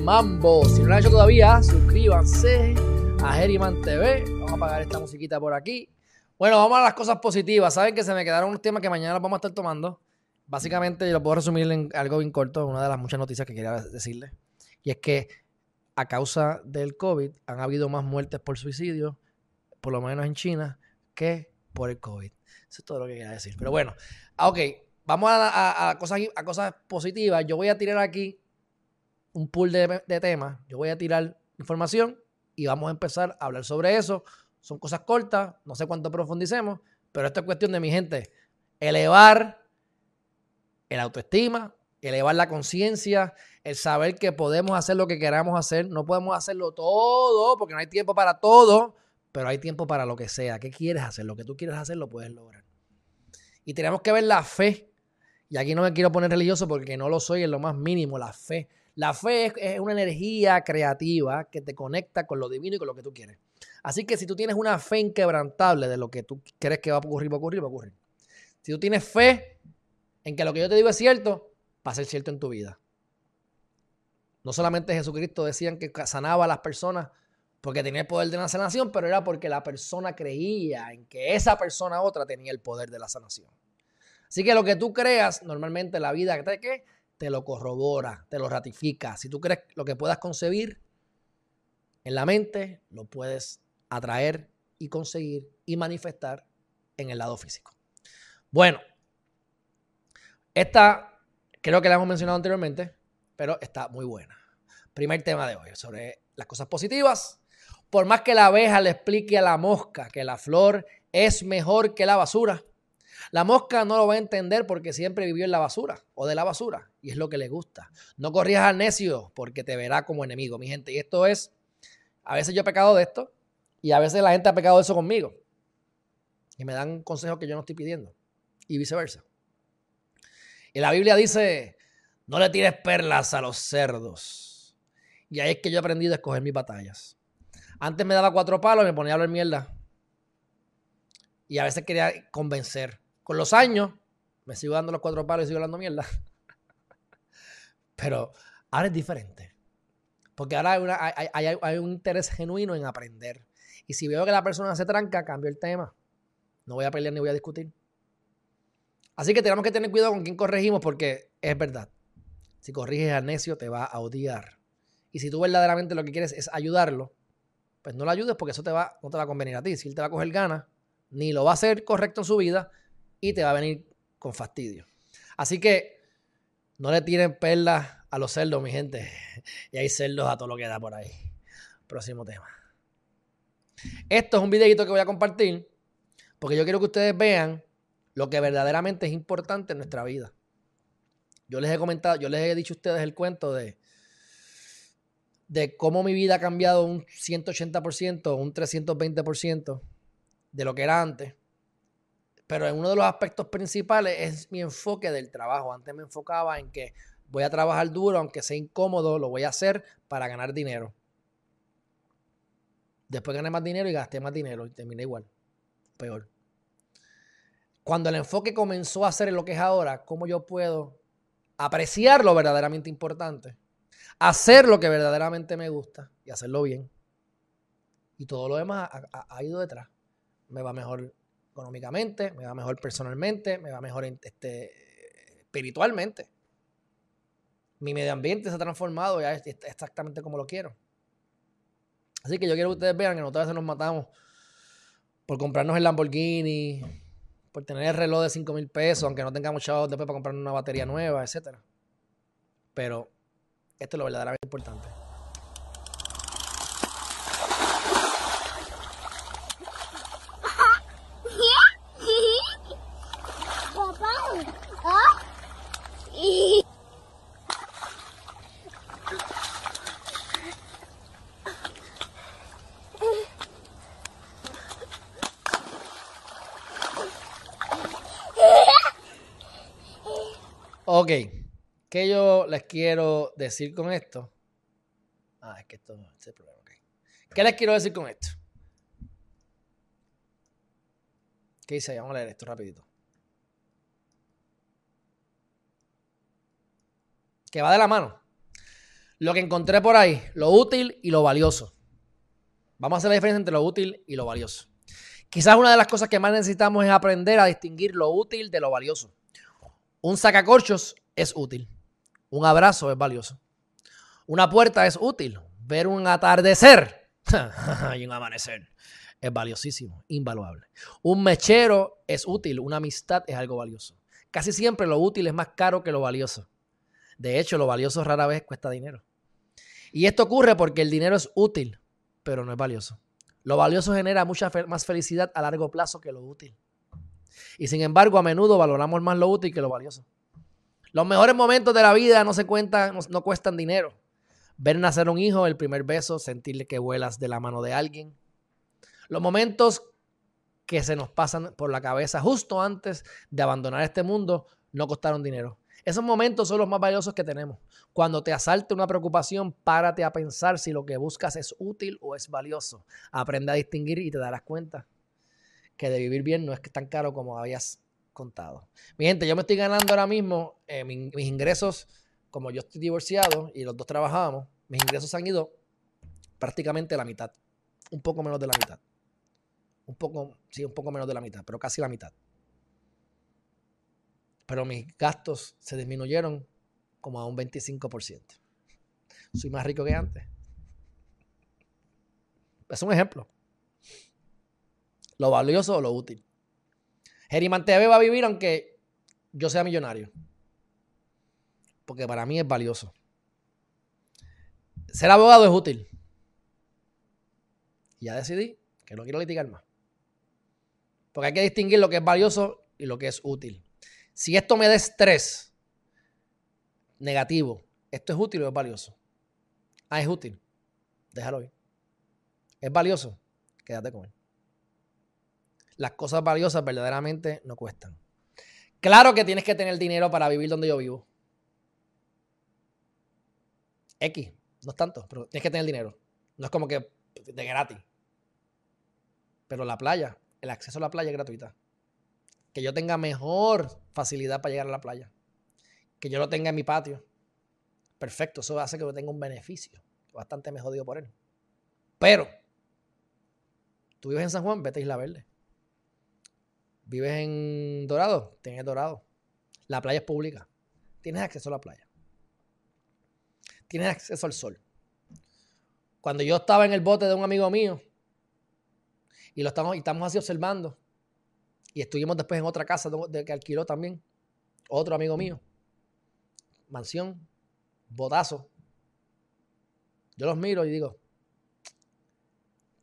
mambo. Si no lo han hecho todavía, suscríbanse a Geriman TV. Vamos a apagar esta musiquita por aquí. Bueno, vamos a las cosas positivas. Saben que se me quedaron unos temas que mañana vamos a estar tomando. Básicamente, yo lo puedo resumir en algo bien corto, una de las muchas noticias que quería decirles. Y es que a causa del COVID han habido más muertes por suicidio, por lo menos en China, que por el COVID. Eso es todo lo que quería decir. Pero bueno, ah, ok, vamos a, cosas, a cosas positivas. Yo voy a tirar aquí un pool de, temas. Yo voy a tirar información y vamos a empezar a hablar sobre eso. Son cosas cortas, no sé cuánto profundicemos, pero esto es cuestión de mi gente. Elevar el autoestima, elevar la conciencia, el saber que podemos hacer lo que queramos hacer. No podemos hacerlo todo porque no hay tiempo para todo, pero hay tiempo para lo que sea. ¿Qué quieres hacer? Lo que tú quieres hacer lo puedes lograr. Y tenemos que ver la fe. Y aquí no me quiero poner religioso porque no lo soy en lo más mínimo, la fe. La fe es, una energía creativa que te conecta con lo divino y con lo que tú quieres. Así que si tú tienes una fe inquebrantable de lo que tú crees que va a ocurrir, va a ocurrir, va a ocurrir. Si tú tienes fe en que lo que yo te digo es cierto, va a ser cierto en tu vida. No solamente Jesucristo decían que sanaba a las personas porque tenía el poder de la sanación, pero era porque la persona creía en que esa persona otra tenía el poder de la sanación. Así que lo que tú creas, normalmente la vida te, te lo corrobora, te lo ratifica. Si tú crees lo que puedas concebir en la mente, lo puedes atraer y conseguir y manifestar en el lado físico. Bueno, esta creo que la hemos mencionado anteriormente, pero está muy buena. Primer tema de hoy, sobre las cosas positivas. Por más que la abeja le explique a la mosca que la flor es mejor que la basura, la mosca no lo va a entender porque siempre vivió en la basura o de la basura y es lo que le gusta. No corrías al necio porque te verá como enemigo, mi gente. Y esto es, a veces yo he pecado de esto y a veces la gente ha pecado de eso conmigo. Y me dan consejos que yo no estoy pidiendo. Y viceversa. Y la Biblia dice, no le tires perlas a los cerdos. Y ahí es que yo he aprendido a escoger mis batallas. Antes me daba cuatro palos y me ponía a hablar mierda. Y a veces quería convencer. Con los años, me sigo dando los cuatro palos y sigo hablando mierda. Pero ahora es diferente. Porque ahora hay, un interés genuino en aprender. Y si veo que la persona se tranca, cambio el tema. No voy a pelear ni voy a discutir. Así que tenemos que tener cuidado con quién corregimos porque es verdad. Si corriges al necio, te va a odiar. Y si tú verdaderamente lo que quieres es ayudarlo, pues no lo ayudes porque eso te va, no te va a convenir a ti. Si él te va a coger ganas, ni lo va a hacer correcto en su vida y te va a venir con fastidio. Así que no le tiren perlas a los cerdos, mi gente. Y hay cerdos a todo lo que da por ahí. Próximo tema. Esto es un videito que voy a compartir porque yo quiero que ustedes vean lo que verdaderamente es importante en nuestra vida. Yo les he comentado, yo les he dicho a ustedes el cuento de, de cómo mi vida ha cambiado un 180%, un 320% de lo que era antes. Pero en uno de los aspectos principales es mi enfoque del trabajo. Antes me enfocaba en que voy a trabajar duro, aunque sea incómodo, lo voy a hacer para ganar dinero. Después gané más dinero y gasté más dinero y terminé igual. Peor. Cuando el enfoque comenzó a ser lo que es ahora, ¿cómo yo puedo apreciar lo verdaderamente importante? Hacer lo que verdaderamente me gusta y hacerlo bien. Y todo lo demás ha, ido detrás. Me va mejor económicamente, me va mejor personalmente, me va mejor este, espiritualmente. Mi medio ambiente se ha transformado ya exactamente como lo quiero. Así que yo quiero que ustedes vean que nosotros veces nos matamos por comprarnos el Lamborghini, por tener el reloj de 5 mil pesos, aunque no tengamos chavos después para comprar una batería nueva, etc. Pero esto es lo verdaderamente importante. Ok, ¿qué yo les quiero decir con esto? Ah, es que esto es el problema. ¿Qué les quiero decir con esto? ¿Qué dice? Vamos a leer esto rapidito. que va de la mano. Lo que encontré por ahí, lo útil y lo valioso. Vamos a hacer la diferencia entre lo útil y lo valioso. Quizás una de las cosas que más necesitamos es aprender a distinguir lo útil de lo valioso. Un sacacorchos es útil. Un abrazo es valioso. Una puerta es útil. Ver un atardecer y un amanecer es valiosísimo, invaluable. Un mechero es útil. Una amistad es algo valioso. Casi siempre lo útil es más caro que lo valioso. De hecho, lo valioso rara vez cuesta dinero. Y esto ocurre porque el dinero es útil, pero no es valioso. Lo valioso genera mucha más felicidad a largo plazo que lo útil. Y sin embargo, a menudo valoramos más lo útil que lo valioso. Los mejores momentos de la vida no se cuentan, no, cuestan dinero. Ver nacer un hijo, el primer beso, sentirle que vuelas de la mano de alguien. Los momentos que se nos pasan por la cabeza justo antes de abandonar este mundo no costaron dinero. Esos momentos son los más valiosos que tenemos. Cuando te asalte una preocupación, párate a pensar si lo que buscas es útil o es valioso. Aprende a distinguir y te darás cuenta que de vivir bien no es tan caro como habías contado. Mi gente, yo me estoy ganando ahora mismo eh, mis, ingresos, como yo estoy divorciado y los dos trabajábamos, mis ingresos han ido prácticamente la mitad, un poco menos de la mitad. Un poco, sí, un poco menos de la mitad, pero casi la mitad pero mis gastos se disminuyeron como a un 25%. Soy más rico que antes. Es un ejemplo. Lo valioso o lo útil. Geriman TV va a vivir aunque yo sea millonario. Porque para mí es valioso. Ser abogado es útil. Ya decidí que no quiero litigar más. Porque hay que distinguir lo que es valioso y lo que es útil. Si esto me da estrés negativo, ¿esto es útil o es valioso? Ah, es útil. Déjalo ahí. ¿Es valioso? Quédate con él. Las cosas valiosas verdaderamente no cuestan. Claro que tienes que tener dinero para vivir donde yo vivo. X, no es tanto, pero tienes que tener dinero. No es como que de gratis. Pero la playa, el acceso a la playa es gratuita que yo tenga mejor facilidad para llegar a la playa, que yo lo tenga en mi patio. Perfecto, eso hace que yo tenga un beneficio, bastante me jodido por él. Pero, tú vives en San Juan, vete a Isla Verde. Vives en Dorado, tienes Dorado. La playa es pública. Tienes acceso a la playa. Tienes acceso al sol. Cuando yo estaba en el bote de un amigo mío y lo estamos, y estamos así observando, y estuvimos después en otra casa de, que alquiló también. Otro amigo mío. Mansión. Botazo. Yo los miro y digo,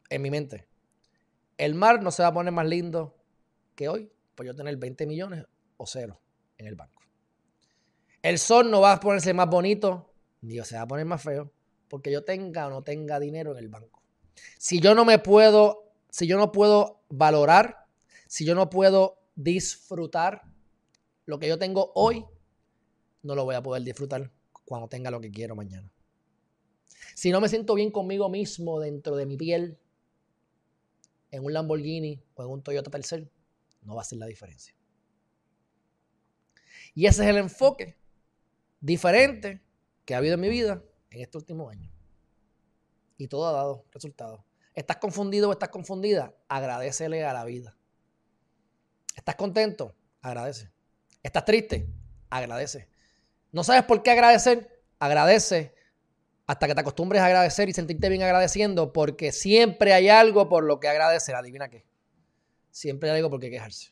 en mi mente, el mar no se va a poner más lindo que hoy por yo tener 20 millones o cero en el banco. El sol no va a ponerse más bonito, ni se va a poner más feo, porque yo tenga o no tenga dinero en el banco. Si yo no me puedo, si yo no puedo valorar si yo no puedo disfrutar lo que yo tengo hoy, no lo voy a poder disfrutar cuando tenga lo que quiero mañana. Si no me siento bien conmigo mismo dentro de mi piel, en un Lamborghini o en un Toyota Tercel, no va a ser la diferencia. Y ese es el enfoque diferente que ha habido en mi vida en este último año. Y todo ha dado resultados. ¿Estás confundido o estás confundida? Agradecele a la vida. ¿Estás contento? Agradece. ¿Estás triste? Agradece. ¿No sabes por qué agradecer? Agradece hasta que te acostumbres a agradecer y sentirte bien agradeciendo, porque siempre hay algo por lo que agradecer. Adivina qué. Siempre hay algo por qué quejarse.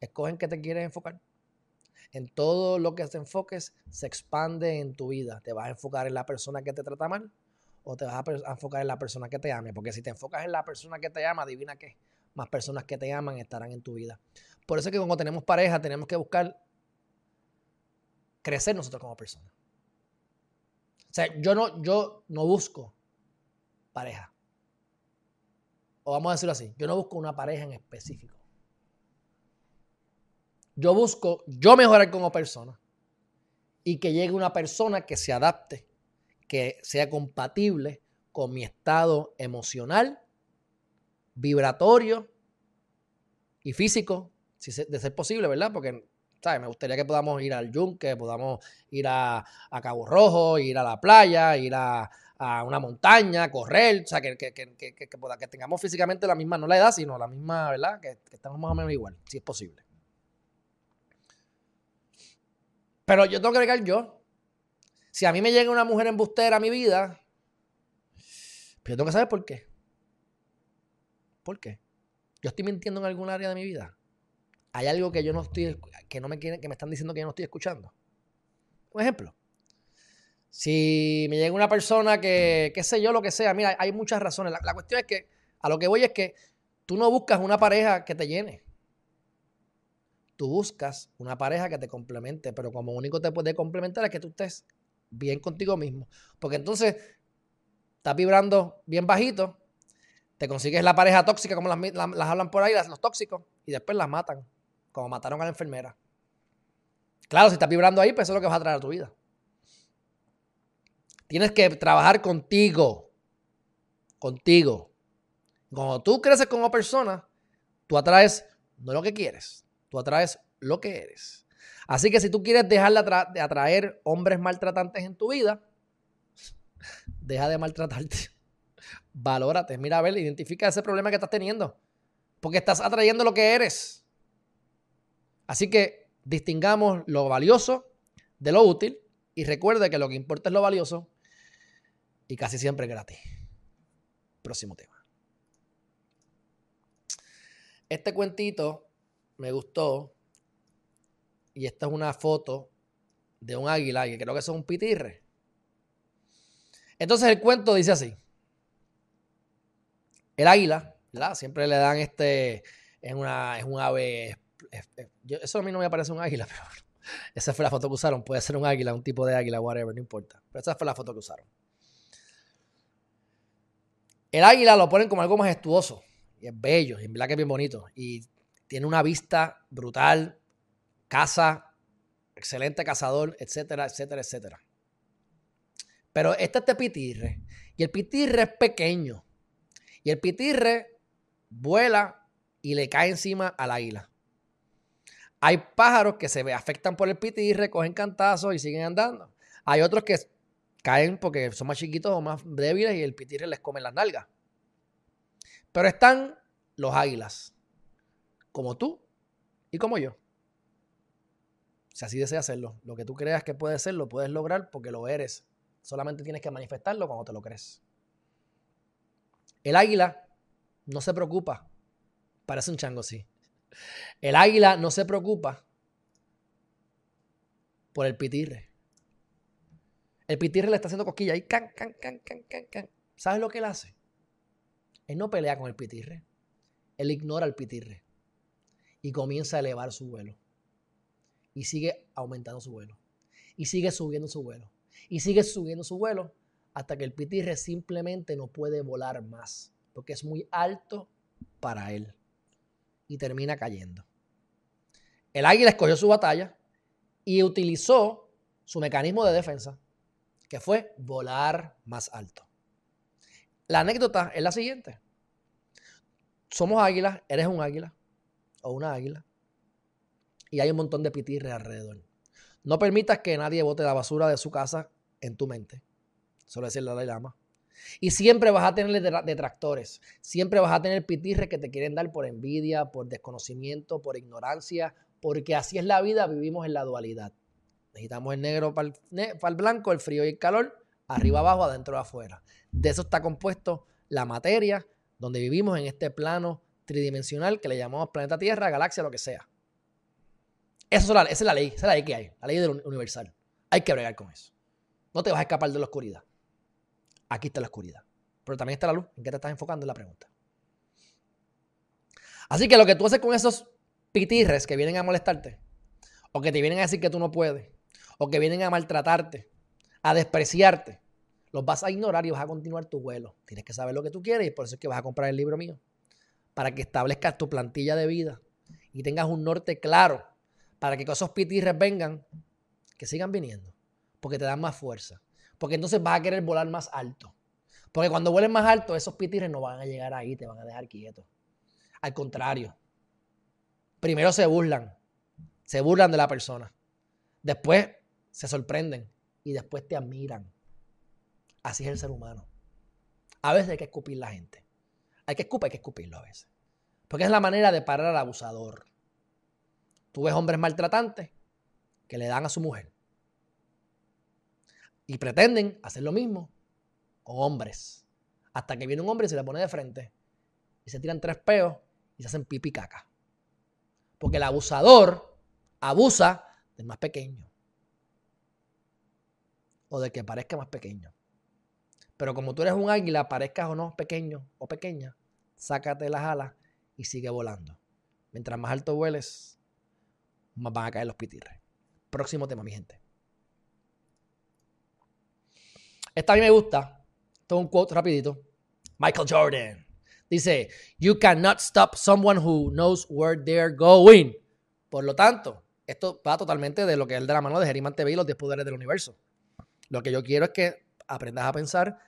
Escoge en qué te quieres enfocar. En todo lo que te enfoques se expande en tu vida. ¿Te vas a enfocar en la persona que te trata mal o te vas a enfocar en la persona que te ame? Porque si te enfocas en la persona que te ama, adivina qué más personas que te aman estarán en tu vida. Por eso es que cuando tenemos pareja tenemos que buscar crecer nosotros como personas. O sea, yo no, yo no busco pareja. O vamos a decirlo así, yo no busco una pareja en específico. Yo busco yo mejorar como persona y que llegue una persona que se adapte, que sea compatible con mi estado emocional vibratorio y físico, si de ser posible, ¿verdad? Porque ¿sabes? Me gustaría que podamos ir al yunque, podamos ir a, Cabo Rojo, ir a la playa, ir a, una montaña, correr, o sea, que, que, que, que, que, tengamos físicamente la misma, no la edad, sino la misma, ¿verdad? Que, estemos más o menos igual, si es posible. Pero yo tengo que agregar yo. Si a mí me llega una mujer embustera a mi vida, pues yo tengo que saber por qué. ¿Por qué? Yo estoy mintiendo en algún área de mi vida. Hay algo que yo no estoy, que no me quieren, que me están diciendo que yo no estoy escuchando. Un ejemplo. Si me llega una persona que, qué sé yo, lo que sea, mira, hay muchas razones. La, cuestión es que, a lo que voy es que tú no buscas una pareja que te llene. Tú buscas una pareja que te complemente, pero como único te puede complementar es que tú estés bien contigo mismo. Porque entonces estás vibrando bien bajito, te consigues la pareja tóxica, como las, hablan por ahí, los tóxicos, y después las matan, como mataron a la enfermera. Claro, si estás vibrando ahí, pues eso es lo que vas a traer a tu vida. Tienes que trabajar contigo. Contigo. Cuando tú creces como persona, tú atraes no lo que quieres, tú atraes lo que eres. Así que si tú quieres dejar de atraer hombres maltratantes en tu vida, deja de maltratarte. Valórate, mira a ver, identifica ese problema que estás teniendo. Porque estás atrayendo lo que eres. Así que distingamos lo valioso de lo útil y recuerde que lo que importa es lo valioso y casi siempre gratis. Próximo tema. Este cuentito me gustó y esta es una foto de un águila que creo que es un pitirre. Entonces el cuento dice así. El águila, ¿verdad? Siempre le dan este, es, una, es un ave, eso a mí no me parece un águila, pero esa fue la foto que usaron. Puede ser un águila, un tipo de águila, whatever, no importa. Pero esa fue la foto que usaron. El águila lo ponen como algo majestuoso. Y es bello, y en verdad que es bien bonito. Y tiene una vista brutal, caza, excelente cazador, etcétera, etcétera, etcétera. Pero este es de pitirre. Y el pitirre es pequeño. Y el pitirre vuela y le cae encima al águila. Hay pájaros que se afectan por el pitirre, cogen cantazos y siguen andando. Hay otros que caen porque son más chiquitos o más débiles y el pitirre les come las nalgas. Pero están los águilas, como tú y como yo. Si así deseas hacerlo, lo que tú creas que puede ser, lo puedes lograr porque lo eres. Solamente tienes que manifestarlo cuando te lo crees. El águila no se preocupa. Parece un chango, sí. El águila no se preocupa por el pitirre. El pitirre le está haciendo cosquilla y can, can, can, can, can, can. ¿Sabes lo que él hace? Él no pelea con el pitirre. Él ignora el pitirre y comienza a elevar su vuelo. Y sigue aumentando su vuelo. Y sigue subiendo su vuelo. Y sigue subiendo su vuelo hasta que el pitirre simplemente no puede volar más, porque es muy alto para él. Y termina cayendo. El águila escogió su batalla y utilizó su mecanismo de defensa, que fue volar más alto. La anécdota es la siguiente. Somos águilas, eres un águila o una águila, y hay un montón de pitirres alrededor. No permitas que nadie bote la basura de su casa en tu mente. Solo decirle la Lama. Y siempre vas a tener detractores. Siempre vas a tener pitirres que te quieren dar por envidia, por desconocimiento, por ignorancia, porque así es la vida, vivimos en la dualidad. Necesitamos el negro para el, blanco, el frío y el calor, arriba, abajo, adentro, afuera. De eso está compuesto la materia, donde vivimos en este plano tridimensional que le llamamos planeta Tierra, galaxia, lo que sea. Eso esa es la ley, esa es la ley que hay, la ley universal. Hay que bregar con eso. No te vas a escapar de la oscuridad. Aquí está la oscuridad. Pero también está la luz. ¿En qué te estás enfocando en la pregunta? Así que lo que tú haces con esos pitirres que vienen a molestarte, o que te vienen a decir que tú no puedes, o que vienen a maltratarte, a despreciarte, los vas a ignorar y vas a continuar tu vuelo. Tienes que saber lo que tú quieres y por eso es que vas a comprar el libro mío. Para que establezcas tu plantilla de vida y tengas un norte claro para que esos pitirres vengan, que sigan viniendo porque te dan más fuerza. Porque entonces vas a querer volar más alto. Porque cuando vueles más alto, esos pitires no van a llegar ahí, te van a dejar quieto. Al contrario, primero se burlan, se burlan de la persona. Después se sorprenden y después te admiran. Así es el ser humano. A veces hay que escupir la gente. Hay que escupir, hay que escupirlo a veces. Porque es la manera de parar al abusador. Tú ves hombres maltratantes que le dan a su mujer. Y pretenden hacer lo mismo con hombres. Hasta que viene un hombre y se le pone de frente. Y se tiran tres peos y se hacen pipi caca. Porque el abusador abusa del más pequeño. O de que parezca más pequeño. Pero como tú eres un águila, parezcas o no pequeño o pequeña, sácate las alas y sigue volando. Mientras más alto vueles, más van a caer los pitirres. Próximo tema, mi gente. Esta a mí me gusta. Esto un quote rapidito. Michael Jordan. Dice, you cannot stop someone who knows where they're going. Por lo tanto, esto va totalmente de lo que es de la mano de Geriman TV y los 10 poderes del universo. Lo que yo quiero es que aprendas a pensar,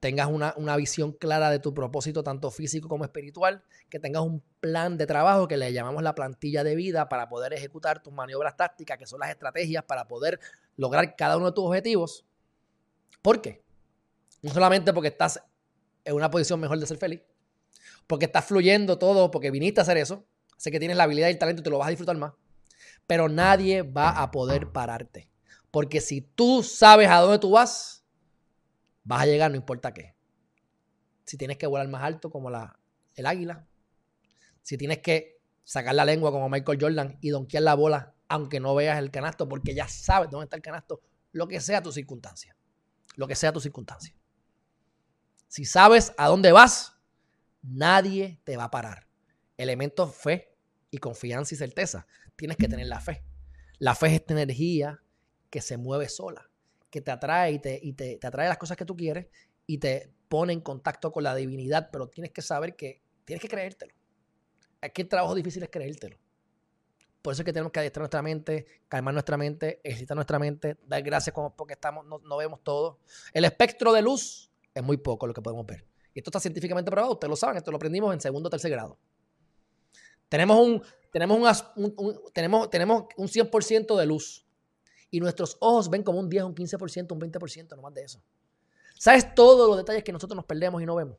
tengas una, una, visión clara de tu propósito, tanto físico como espiritual, que tengas un plan de trabajo que le llamamos la plantilla de vida para poder ejecutar tus maniobras tácticas, que son las estrategias para poder lograr cada uno de tus objetivos. ¿Por qué? No solamente porque estás en una posición mejor de ser feliz, porque estás fluyendo todo, porque viniste a hacer eso, sé que tienes la habilidad y el talento y te lo vas a disfrutar más, pero nadie va a poder pararte. Porque si tú sabes a dónde tú vas, vas a llegar no importa qué. Si tienes que volar más alto como la, el águila, si tienes que sacar la lengua como Michael Jordan y donkear la bola aunque no veas el canasto porque ya sabes dónde está el canasto, lo que sea tu circunstancia lo que sea tu circunstancia. Si sabes a dónde vas, nadie te va a parar. Elementos fe y confianza y certeza. Tienes que tener la fe. La fe es esta energía que se mueve sola, que te atrae y te, y te, te atrae las cosas que tú quieres y te pone en contacto con la divinidad, pero tienes que saber que tienes que creértelo. Aquí el trabajo difícil es creértelo. Por eso es que tenemos que adiestrar nuestra mente, calmar nuestra mente, ejercitar nuestra mente, dar gracias porque estamos, no, vemos todo. El espectro de luz es muy poco lo que podemos ver. Y esto está científicamente probado, ustedes lo saben, esto lo aprendimos en segundo o tercer grado. Tenemos un, tenemos un, tenemos, tenemos un 100% de luz. Y nuestros ojos ven como un 10, un 15%, un 20%, no más de eso. ¿Sabes todos los detalles que nosotros nos perdemos y no vemos?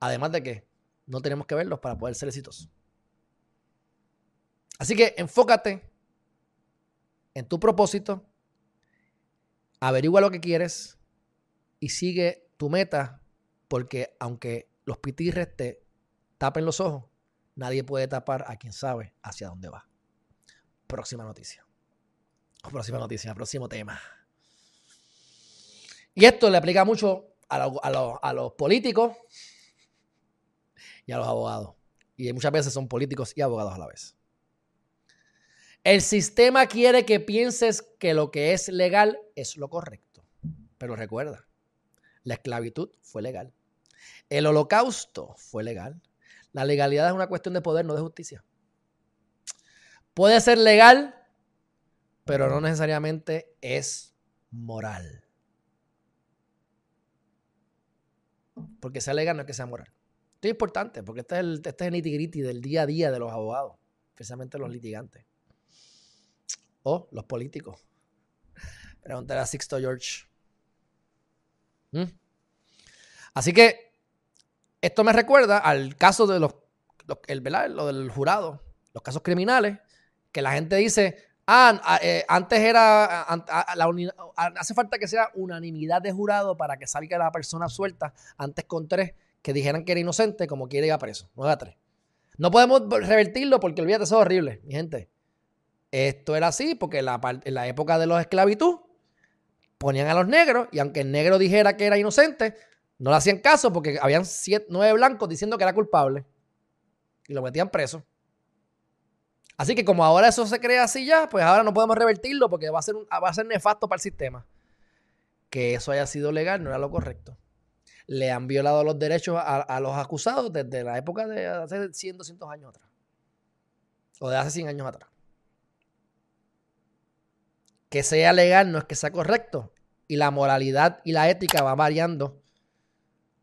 Además de que no tenemos que verlos para poder ser exitosos. Así que enfócate en tu propósito, averigua lo que quieres y sigue tu meta, porque aunque los pitirres te tapen los ojos, nadie puede tapar a quien sabe hacia dónde va. Próxima noticia. Próxima noticia, próximo tema. Y esto le aplica mucho a, a los políticos y a los abogados. Y muchas veces son políticos y abogados a la vez. El sistema quiere que pienses que lo que es legal es lo correcto. Pero recuerda, la esclavitud fue legal. El holocausto fue legal. La legalidad es una cuestión de poder, no de justicia. Puede ser legal, pero no necesariamente es moral. Porque sea legal no es que sea moral. Esto es importante porque este es el, este es el nitty del día a día de los abogados, especialmente los litigantes o los políticos. Preguntar a Sixto George. ¿Mm? Así que esto me recuerda al caso de los, el, lo del jurado, los casos criminales, que la gente dice, ah, eh, antes era, hace falta que sea unanimidad de jurado para que salga la persona suelta, antes con tres que dijeran que era inocente, como quiere ir a preso, no a tres. No podemos revertirlo porque olvídate, eso es horrible, mi gente. Esto era así porque en la, época de los esclavitud ponían a los negros y aunque el negro dijera que era inocente, no le hacían caso porque habían nueve blancos diciendo que era culpable y lo metían preso. Así que como ahora eso se crea así ya, pues ahora no podemos revertirlo porque va a ser, va a ser nefasto para el sistema. Que eso haya sido legal no era lo correcto. Le han violado los derechos a, a los acusados desde la época de hace 100, 200 años atrás. O de hace 100 años atrás que sea legal no es que sea correcto. Y la moralidad y la ética va variando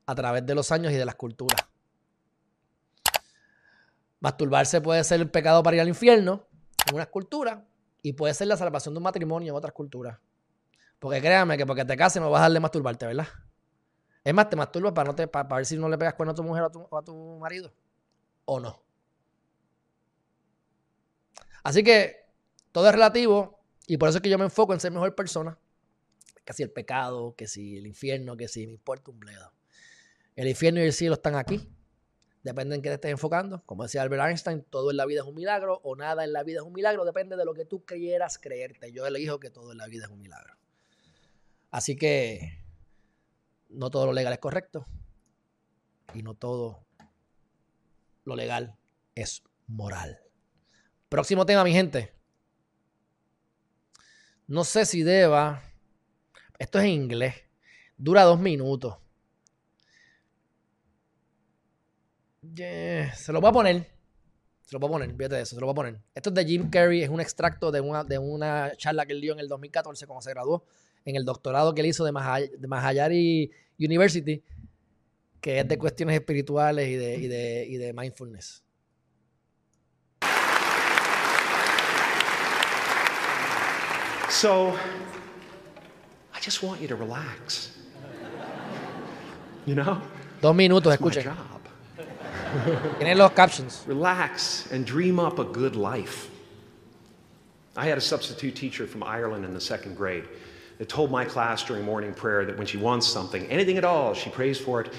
a través de los años y de las culturas. Masturbarse puede ser el pecado para ir al infierno, en unas culturas y puede ser la salvación de un matrimonio en otras culturas. Porque créanme que porque te cases no vas a darle masturbarte, ¿verdad? Es más, te masturbas para, no te, para, ver si no le pegas cuerno a tu mujer o a tu, marido. ¿O no? Así que todo es relativo y por eso es que yo me enfoco en ser mejor persona. Que si el pecado, que si el infierno, que si me importa un bledo. El infierno y el cielo están aquí. Depende en qué te estés enfocando. Como decía Albert Einstein, todo en la vida es un milagro o nada en la vida es un milagro. Depende de lo que tú quieras creerte. Yo elijo que todo en la vida es un milagro. Así que no todo lo legal es correcto y no todo lo legal es moral. Próximo tema, mi gente. No sé si deba. Esto es en inglés. Dura dos minutos. Se lo voy a poner. Se lo voy a poner, fíjate de eso, se lo voy a poner. Esto es de Jim Carrey, es un extracto de una, de una charla que él dio en el 2014 cuando se graduó en el doctorado que él hizo de, Mahayari University, que es de cuestiones espirituales y de, y de, y de mindfulness. So, I just want you to relax. You know? Dos minutos, escuchen. Tienen los captions. Relax and dream up a good life. I had a substitute teacher from Ireland in the second grade that told my class during morning prayer that when she wants something, anything at all, she prays for it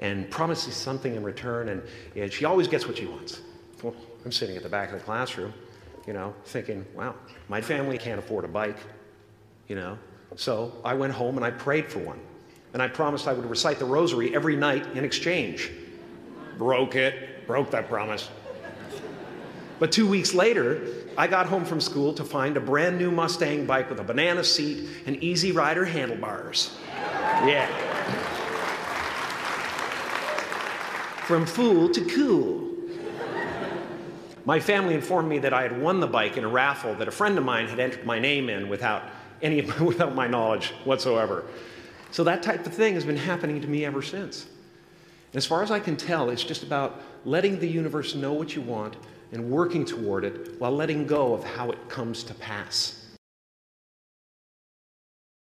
and promises something in return, and, and she always gets what she wants. Well, I'm sitting at the back of the classroom, you know, thinking, wow, my family can't afford a bike, you know. So I went home and I prayed for one. And I promised I would recite the rosary every night in exchange. Broke it, broke that promise. But two weeks later, I got home from school to find a brand new Mustang bike with a banana seat and easy rider handlebars. Yeah. From fool to cool. My family informed me that I had won the bike in a raffle that a friend of mine had entered my name in without any without my knowledge whatsoever. So that type of thing has been happening to me ever since. As far as I can tell, it's just about letting the universe know what you want and working toward it while letting go of how it comes to pass.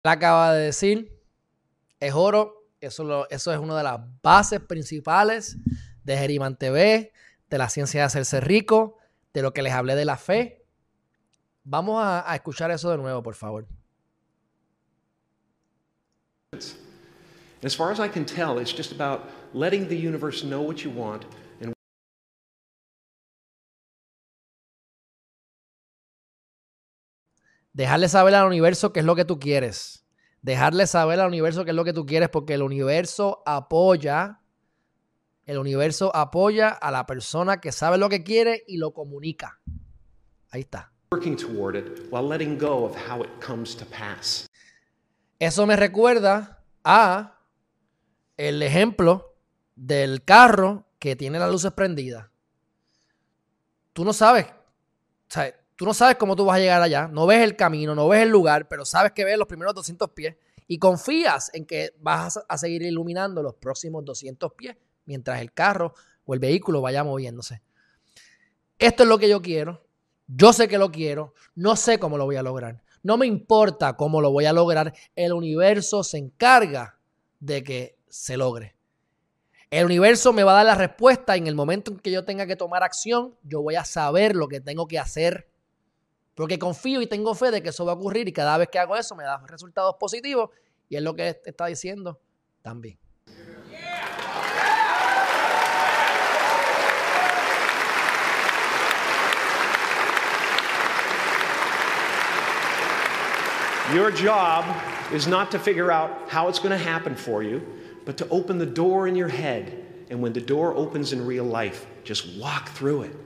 La acaba de decir, es oro, eso, lo, eso es una de las bases principales de Geriman TV, de la ciencia de hacerse rico, de lo que les hablé de la fe. Vamos a, a escuchar eso de nuevo, por favor. As far as I can tell, it's just about letting the universe know what you want Dejarle saber al universo qué es lo que tú quieres. Dejarle saber al universo qué es lo que tú quieres porque el universo apoya, el universo apoya a la persona que sabe lo que quiere y lo comunica. Ahí está. Eso me recuerda a el ejemplo del carro que tiene las luces prendidas. Tú no sabes. Tú no sabes cómo tú vas a llegar allá, no ves el camino, no ves el lugar, pero sabes que ves los primeros 200 pies y confías en que vas a seguir iluminando los próximos 200 pies mientras el carro o el vehículo vaya moviéndose. Esto es lo que yo quiero. Yo sé que lo quiero. No sé cómo lo voy a lograr. No me importa cómo lo voy a lograr. El universo se encarga de que se logre. El universo me va a dar la respuesta en el momento en que yo tenga que tomar acción, yo voy a saber lo que tengo que hacer porque confío y tengo fe de que eso va a ocurrir y cada vez que hago eso me da resultados positivos y es lo que está diciendo también. Your job is not to figure out how it's going to happen but to open the door in your head. And when the door opens in real life, just walk through it.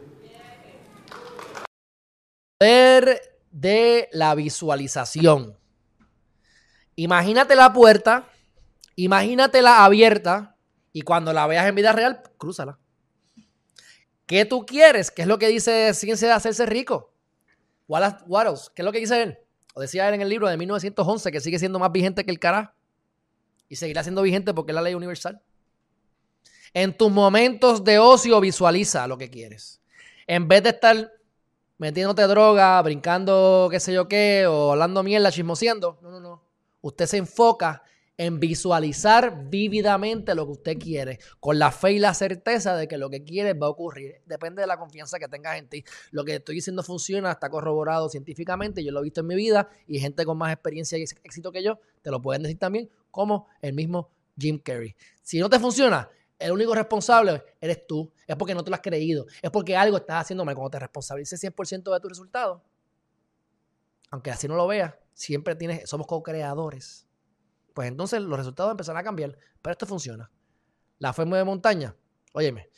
De la visualización. Imagínate la puerta, imagínatela abierta y cuando la veas en vida real, crúzala. ¿Qué tú quieres? ¿Qué es lo que dice Ciencia de Hacerse Rico? Wallace Wattles, ¿qué es lo que dice él? O decía él en el libro de 1911 que sigue siendo más vigente que el cara y seguirá siendo vigente porque es la ley universal. En tus momentos de ocio visualiza lo que quieres. En vez de estar metiéndote droga, brincando qué sé yo qué, o hablando mierda, chismoseando. No, no, no. Usted se enfoca en visualizar vívidamente lo que usted quiere, con la fe y la certeza de que lo que quiere va a ocurrir. Depende de la confianza que tengas en ti. Lo que estoy diciendo funciona, está corroborado científicamente, yo lo he visto en mi vida y gente con más experiencia y éxito que yo te lo pueden decir también, como el mismo Jim Carrey. Si no te funciona, el único responsable eres tú. Es porque no te lo has creído. Es porque algo estás haciendo mal. Cuando te responsabilices 100% de tu resultado, aunque así no lo veas, siempre tienes, somos co-creadores. Pues entonces los resultados empezarán a cambiar. Pero esto funciona. La fe de montaña. Óyeme,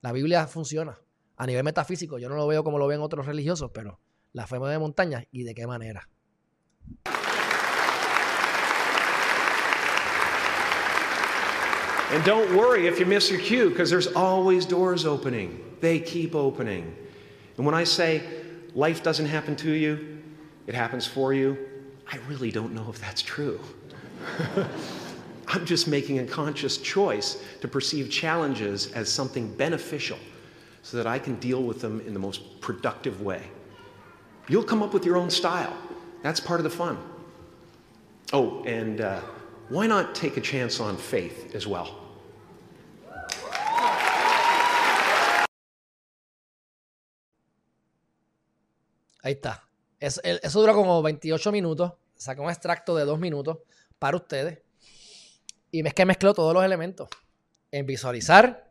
la Biblia funciona. A nivel metafísico, yo no lo veo como lo ven otros religiosos, pero la fe de montaña y de qué manera. And don't worry if you miss your cue, because there's always doors opening. They keep opening. And when I say life doesn't happen to you, it happens for you, I really don't know if that's true. I'm just making a conscious choice to perceive challenges as something beneficial so that I can deal with them in the most productive way. You'll come up with your own style. That's part of the fun. Oh, and uh, why not take a chance on faith as well? Ahí está. Eso, eso dura como 28 minutos. Saca un extracto de dos minutos para ustedes. Y es que mezcló todos los elementos. En visualizar,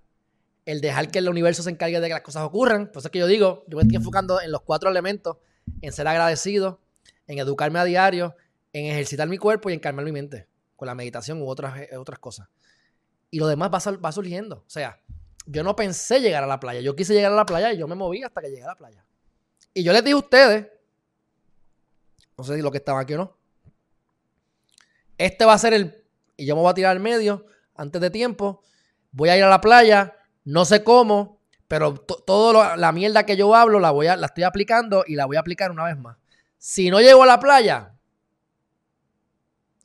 el dejar que el universo se encargue de que las cosas ocurran. Por eso es que yo digo, yo me estoy enfocando en los cuatro elementos, en ser agradecido, en educarme a diario, en ejercitar mi cuerpo y en calmar mi mente con la meditación u otras, eh, otras cosas. Y lo demás va, va surgiendo. O sea, yo no pensé llegar a la playa. Yo quise llegar a la playa y yo me moví hasta que llegué a la playa. Y yo les dije a ustedes, no sé si lo que estaba aquí o no, este va a ser el, y yo me voy a tirar al medio antes de tiempo, voy a ir a la playa, no sé cómo, pero toda la mierda que yo hablo la, voy a, la estoy aplicando y la voy a aplicar una vez más. Si no llego a la playa,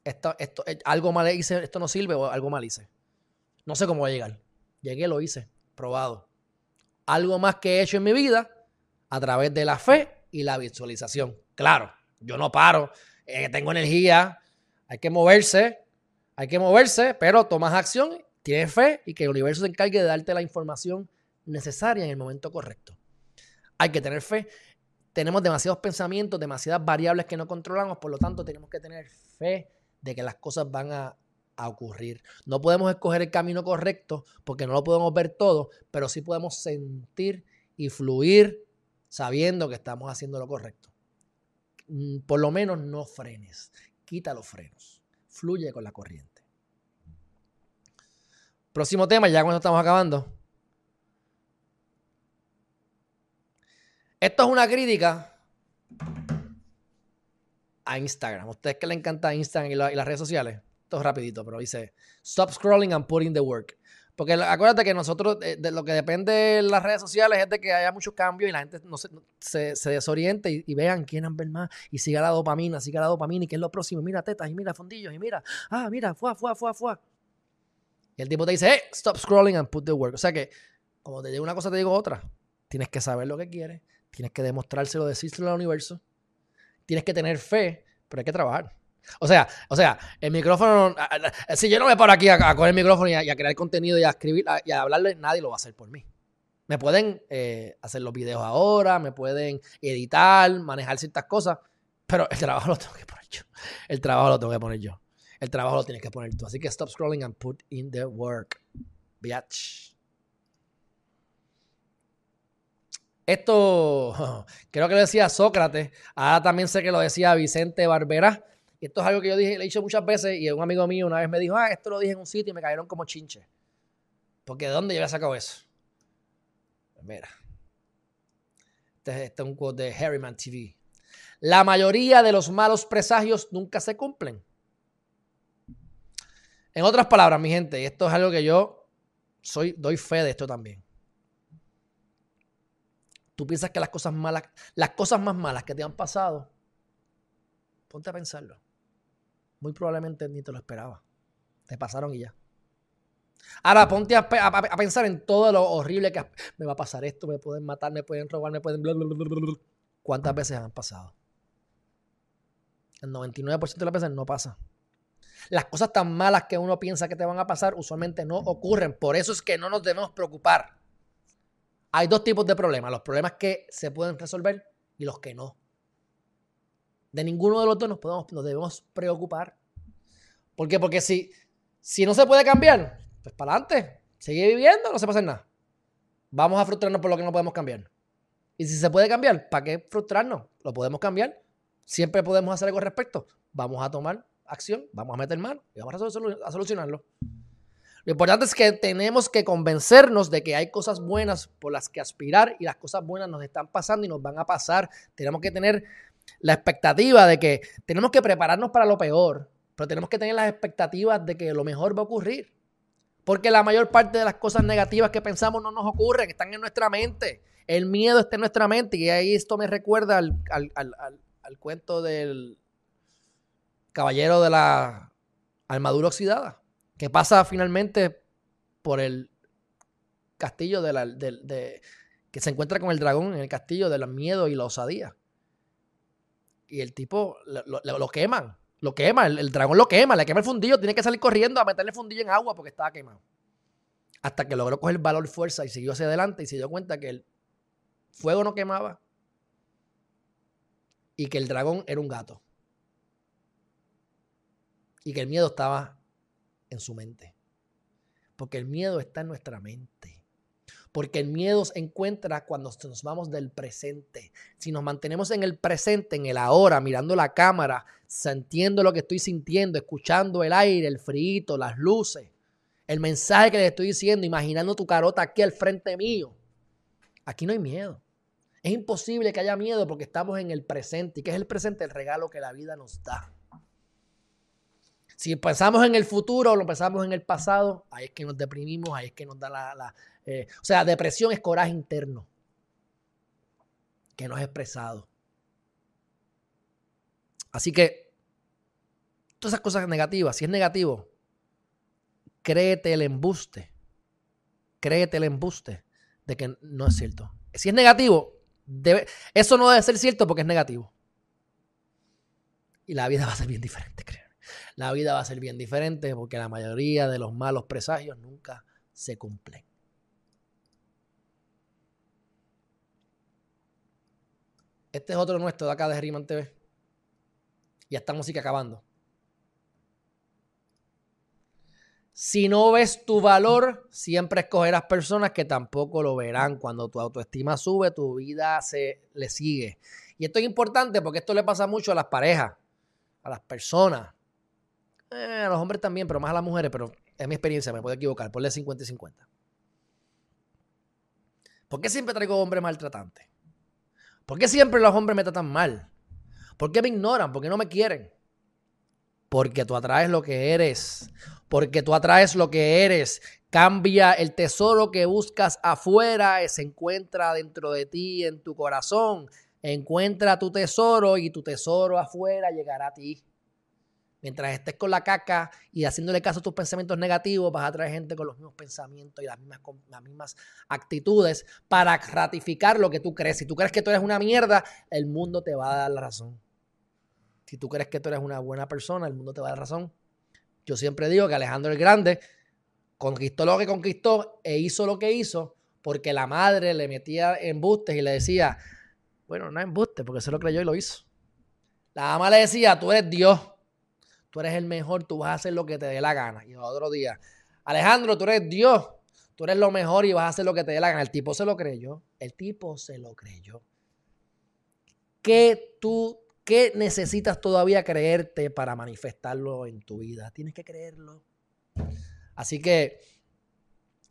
esto, esto, eh, algo mal hice, esto no sirve o algo mal hice. No sé cómo voy a llegar. Llegué, lo hice, probado. Algo más que he hecho en mi vida a través de la fe y la visualización. Claro, yo no paro, eh, tengo energía, hay que moverse, hay que moverse, pero tomas acción, tienes fe y que el universo se encargue de darte la información necesaria en el momento correcto. Hay que tener fe. Tenemos demasiados pensamientos, demasiadas variables que no controlamos, por lo tanto tenemos que tener fe de que las cosas van a, ocurrir. No podemos escoger el camino correcto porque no lo podemos ver todo, pero sí podemos sentir y fluir sabiendo que estamos haciendo lo correcto. Mm, por lo menos no frenes, quita los frenos, fluye con la corriente. Próximo tema, ya cuando estamos acabando. Esto es una crítica a Instagram. Ustedes que le encanta Instagram y, las redes sociales, esto es rapidito, pero dice, stop scrolling and put in the work. Porque acuérdate que nosotros, de, lo que depende de las redes sociales es de que haya muchos cambios y la gente no se, se, desoriente y, vean, quieren ver más y siga la dopamina, siga la dopamina y qué es lo próximo. Mira tetas y mira fondillos y mira, ah, mira, fuá, fuá, fuá, fuá. Y el tipo te dice, hey, stop scrolling and put the work. O sea que, como te digo una cosa, te digo otra. Tienes que saber lo que quieres, tienes que demostrárselo, decírselo al universo tienes que tener fe, pero hay que trabajar. O sea, o sea, el micrófono, si yo no me paro aquí a, coger el micrófono y a, crear contenido y a escribir y a hablarle, nadie lo va a hacer por mí. Me pueden eh, hacer los videos ahora, me pueden editar, manejar ciertas cosas, pero el trabajo lo tengo que poner yo. El trabajo lo tengo que poner yo. El trabajo lo tienes que poner tú. Así que stop scrolling and put in the work. Biatch. Esto creo que lo decía Sócrates, ahora también sé que lo decía Vicente Barbera. Y esto es algo que yo dije, le he dicho muchas veces y un amigo mío una vez me dijo, ah, esto lo dije en un sitio y me cayeron como chinche. Porque ¿de dónde yo había sacado eso? Pues mira, este, este, es un quote de Harryman TV. La mayoría de los malos presagios nunca se cumplen. En otras palabras, mi gente, y esto es algo que yo soy, doy fe de esto también tú piensas que las cosas malas, las cosas más malas que te han pasado, ponte a pensarlo. Muy probablemente ni te lo esperaba. Te pasaron y ya. Ahora ponte a, pensar en todo lo horrible que me va a pasar esto, me pueden matar, me pueden robar, me pueden... ¿cuántas veces han pasado? El 99% de las veces no pasa. Las cosas tan malas que uno piensa que te van a pasar usualmente no ocurren. Por eso es que no nos debemos preocupar. Hay dos tipos de problemas. Los problemas que se pueden resolver y los que no. De ninguno de los dos nos, podemos, nos debemos preocupar. ¿Por qué? Porque si, si no se puede cambiar, pues para adelante. Sigue viviendo, no se pasa nada. Vamos a frustrarnos por lo que no podemos cambiar. Y si se puede cambiar, ¿para qué frustrarnos? Lo podemos cambiar. Siempre podemos hacer algo al respecto. Vamos a tomar acción, vamos a meter mano y vamos a, solucionarlo. Lo importante es que tenemos que convencernos de que hay cosas buenas por las que aspirar y las cosas buenas nos están pasando y nos van a pasar. Tenemos que tener la expectativa de que tenemos que prepararnos para lo peor, pero tenemos que tener las expectativas de que lo mejor va a ocurrir. Porque la mayor parte de las cosas negativas que pensamos no nos ocurren, están en nuestra mente. El miedo está en nuestra mente y ahí esto me recuerda al, al cuento del caballero de la armadura oxidada, que pasa finalmente por el castillo de la, de, que se encuentra con el dragón en el castillo de los miedos y la osadía. Y el tipo lo, queman, lo quema, el, dragón lo quema, le quema el fundillo, tiene que salir corriendo a meterle el fundillo en agua porque estaba quemado. Hasta que logró coger valor fuerza y siguió hacia adelante y se dio cuenta que el fuego no quemaba y que el dragón era un gato y que el miedo estaba en su mente. Porque el miedo está en nuestra mente. Porque el miedo se encuentra cuando nos vamos del presente. Si nos mantenemos en el presente, en el ahora, mirando la cámara, sintiendo lo que estoy sintiendo, escuchando el aire, el frío, las luces, el mensaje que le estoy diciendo, imaginando tu carota aquí al frente mío. Aquí no hay miedo. Es imposible que haya miedo porque estamos en el presente. ¿Y qué es el presente? El regalo que la vida nos da. Si pensamos en el futuro o lo pensamos en el pasado, ahí es que nos deprimimos, ahí es que nos da la... Eh, o sea, depresión es coraje interno que no es expresado. Así que, todas esas cosas negativas, si es negativo, créete el embuste, créete el embuste de que no es cierto. Si es negativo, debe, eso no debe ser cierto porque es negativo. Y la vida va a ser bien diferente, creo la vida va a ser bien diferente porque la mayoría de los malos presagios nunca se cumplen. Este es otro nuestro de acá de Riman TV. Ya está música acabando. Si no ves tu valor, siempre escogerás personas que tampoco lo verán. Cuando tu autoestima sube, tu vida se le sigue. Y esto es importante porque esto le pasa mucho a las parejas, a las personas. Eh, a los hombres también, pero más a las mujeres, pero es mi experiencia, me puedo equivocar. Ponle 50 y 50. ¿Por qué siempre traigo hombres maltratantes? ¿Por qué siempre los hombres me tratan mal? ¿Por qué me ignoran? ¿Por qué no me quieren? Porque tú atraes lo que eres. Porque tú atraes lo que eres. Cambia el tesoro que buscas afuera, se encuentra dentro de ti, en tu corazón. Encuentra tu tesoro y tu tesoro afuera llegará a ti. Mientras estés con la caca y haciéndole caso a tus pensamientos negativos, vas a traer gente con los mismos pensamientos y las mismas, las mismas actitudes para ratificar lo que tú crees. Si tú crees que tú eres una mierda, el mundo te va a dar la razón. Si tú crees que tú eres una buena persona, el mundo te va a dar razón. Yo siempre digo que Alejandro el Grande conquistó lo que conquistó e hizo lo que hizo porque la madre le metía embustes y le decía, bueno, no embuste, porque se lo creyó y lo hizo. La mamá le decía, tú eres Dios tú eres el mejor, tú vas a hacer lo que te dé la gana. Y otro día, Alejandro, tú eres Dios, tú eres lo mejor y vas a hacer lo que te dé la gana. El tipo se lo creyó, el tipo se lo creyó. ¿Qué tú, qué necesitas todavía creerte para manifestarlo en tu vida? Tienes que creerlo. Así que,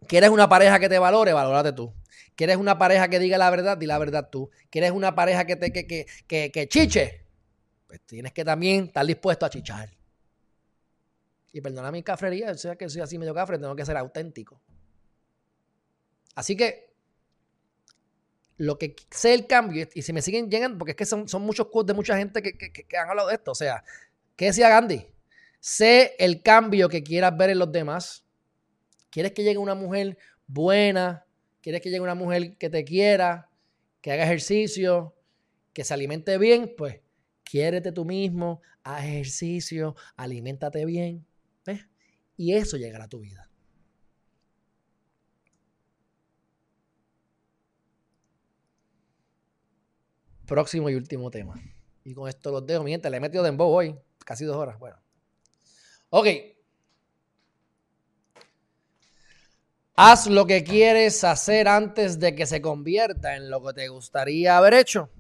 ¿quieres una pareja que te valore? Valórate tú. ¿Quieres una pareja que diga la verdad? Di la verdad tú. ¿Quieres una pareja que te que, que, que, que chiche? Pues tienes que también estar dispuesto a chichar. Y perdona mi cafrería, o sea que soy así medio cafre, tengo que ser auténtico. Así que lo que sé el cambio, y si me siguen llegando, porque es que son, son muchos quotes de mucha gente que, que, han hablado de esto. O sea, ¿qué decía Gandhi? Sé el cambio que quieras ver en los demás. ¿Quieres que llegue una mujer buena? ¿Quieres que llegue una mujer que te quiera? Que haga ejercicio, que se alimente bien, pues quiérete tú mismo, haz ejercicio, aliméntate bien. Y eso llegará a tu vida. Próximo y último tema. Y con esto los dejo. Mi gente, le he metido de dembow hoy. Casi dos horas. Bueno. Ok. Haz lo que quieres hacer antes de que se convierta en lo que te gustaría haber hecho.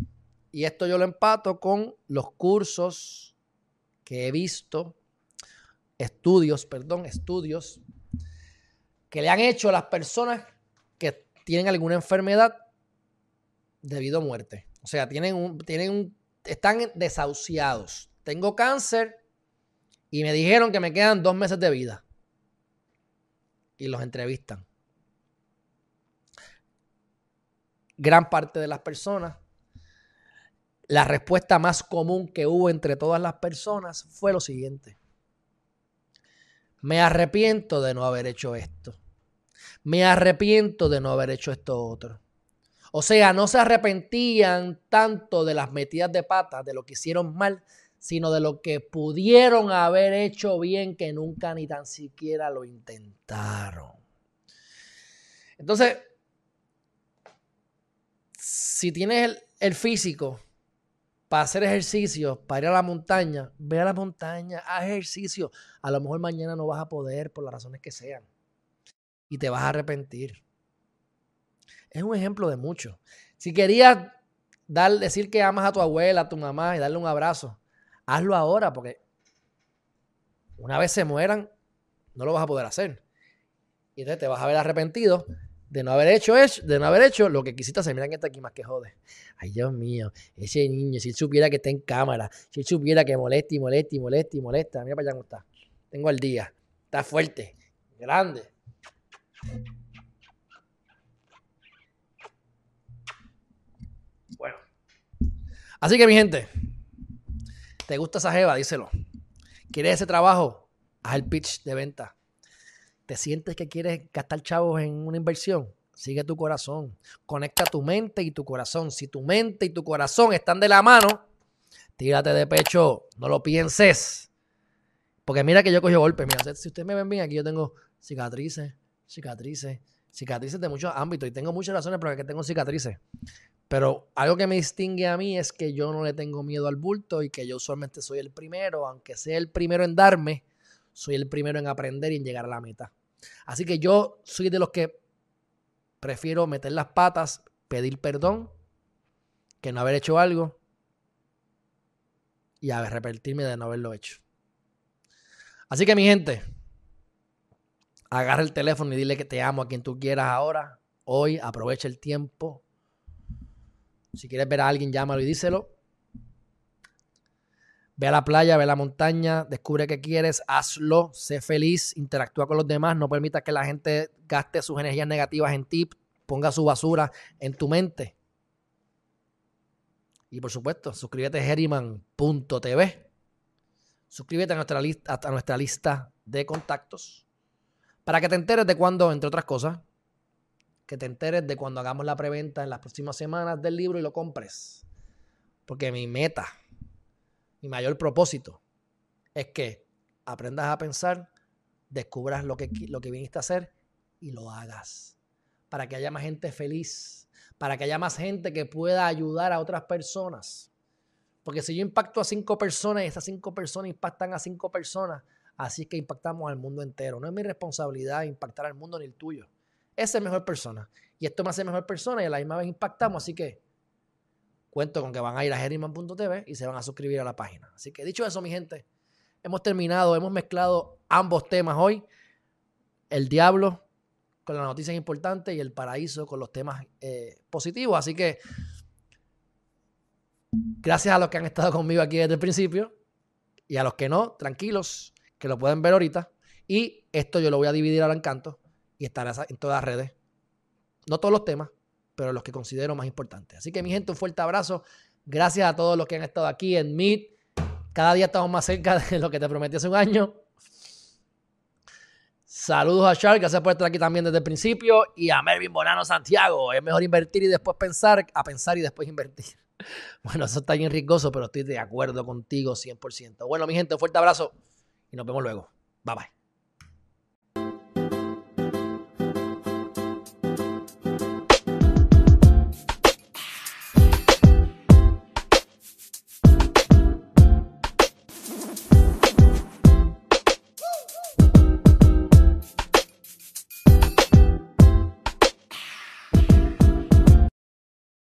Y esto yo lo empato con los cursos que he visto, estudios, perdón, estudios que le han hecho a las personas que tienen alguna enfermedad debido a muerte. O sea, tienen un, tienen un, están desahuciados. Tengo cáncer y me dijeron que me quedan dos meses de vida. Y los entrevistan. Gran parte de las personas, la respuesta más común que hubo entre todas las personas fue lo siguiente. Me arrepiento de no haber hecho esto. Me arrepiento de no haber hecho esto otro. O sea, no se arrepentían tanto de las metidas de patas, de lo que hicieron mal, sino de lo que pudieron haber hecho bien que nunca ni tan siquiera lo intentaron. Entonces, si tienes el, físico para hacer ejercicio, para ir a la montaña, ve a la montaña, haz ejercicio. A lo mejor mañana no vas a poder por las razones que sean. Y te vas a arrepentir. Es un ejemplo de mucho. Si querías decir que amas a tu abuela, a tu mamá y darle un abrazo, hazlo ahora porque una vez se mueran, no lo vas a poder hacer. Y entonces te vas a ver arrepentido de no haber hecho, de no haber hecho lo que quisiste hacer. Mira que aquí más que jode. Ay, Dios mío, ese niño, si él supiera que está en cámara, si él supiera que molesta y molesta y molesta y molesta, mira para allá cómo está. Tengo al día. Está fuerte, grande. Así que mi gente, ¿te gusta esa jeva? Díselo. ¿Quieres ese trabajo? Haz el pitch de venta. ¿Te sientes que quieres gastar chavos en una inversión? Sigue tu corazón. Conecta tu mente y tu corazón. Si tu mente y tu corazón están de la mano, tírate de pecho. No lo pienses. Porque mira que yo cojo golpes. Mira, si ustedes me ven bien, aquí yo tengo cicatrices, cicatrices, cicatrices de muchos ámbitos. Y tengo muchas razones por las que tengo cicatrices. Pero algo que me distingue a mí es que yo no le tengo miedo al bulto y que yo usualmente soy el primero, aunque sea el primero en darme, soy el primero en aprender y en llegar a la meta. Así que yo soy de los que prefiero meter las patas, pedir perdón, que no haber hecho algo y arrepentirme de no haberlo hecho. Así que mi gente, agarra el teléfono y dile que te amo a quien tú quieras ahora. Hoy aprovecha el tiempo si quieres ver a alguien, llámalo y díselo. Ve a la playa, ve a la montaña, descubre qué quieres, hazlo, sé feliz, interactúa con los demás, no permita que la gente gaste sus energías negativas en ti, ponga su basura en tu mente. Y por supuesto, suscríbete a Herriman.tv. Suscríbete a nuestra, lista, a nuestra lista de contactos para que te enteres de cuando, entre otras cosas, que te enteres de cuando hagamos la preventa en las próximas semanas del libro y lo compres. Porque mi meta, mi mayor propósito es que aprendas a pensar, descubras lo que, lo que viniste a hacer y lo hagas. Para que haya más gente feliz, para que haya más gente que pueda ayudar a otras personas. Porque si yo impacto a cinco personas y esas cinco personas impactan a cinco personas, así que impactamos al mundo entero. No es mi responsabilidad impactar al mundo ni el tuyo esa es mejor persona. Y esto me hace mejor persona y a la misma vez impactamos. Así que cuento con que van a ir a Herriman.tv y se van a suscribir a la página. Así que dicho eso, mi gente, hemos terminado, hemos mezclado ambos temas hoy. El diablo con las noticias importantes y el paraíso con los temas eh, positivos. Así que gracias a los que han estado conmigo aquí desde el principio y a los que no, tranquilos, que lo pueden ver ahorita. Y esto yo lo voy a dividir al encanto y estará en todas las redes. No todos los temas, pero los que considero más importantes. Así que mi gente, un fuerte abrazo. Gracias a todos los que han estado aquí en Meet. Cada día estamos más cerca de lo que te prometí hace un año. Saludos a Charles, gracias por estar aquí también desde el principio. Y a Melvin Bonano Santiago. Es mejor invertir y después pensar, a pensar y después invertir. Bueno, eso está bien riesgoso, pero estoy de acuerdo contigo 100%. Bueno, mi gente, un fuerte abrazo y nos vemos luego. Bye bye.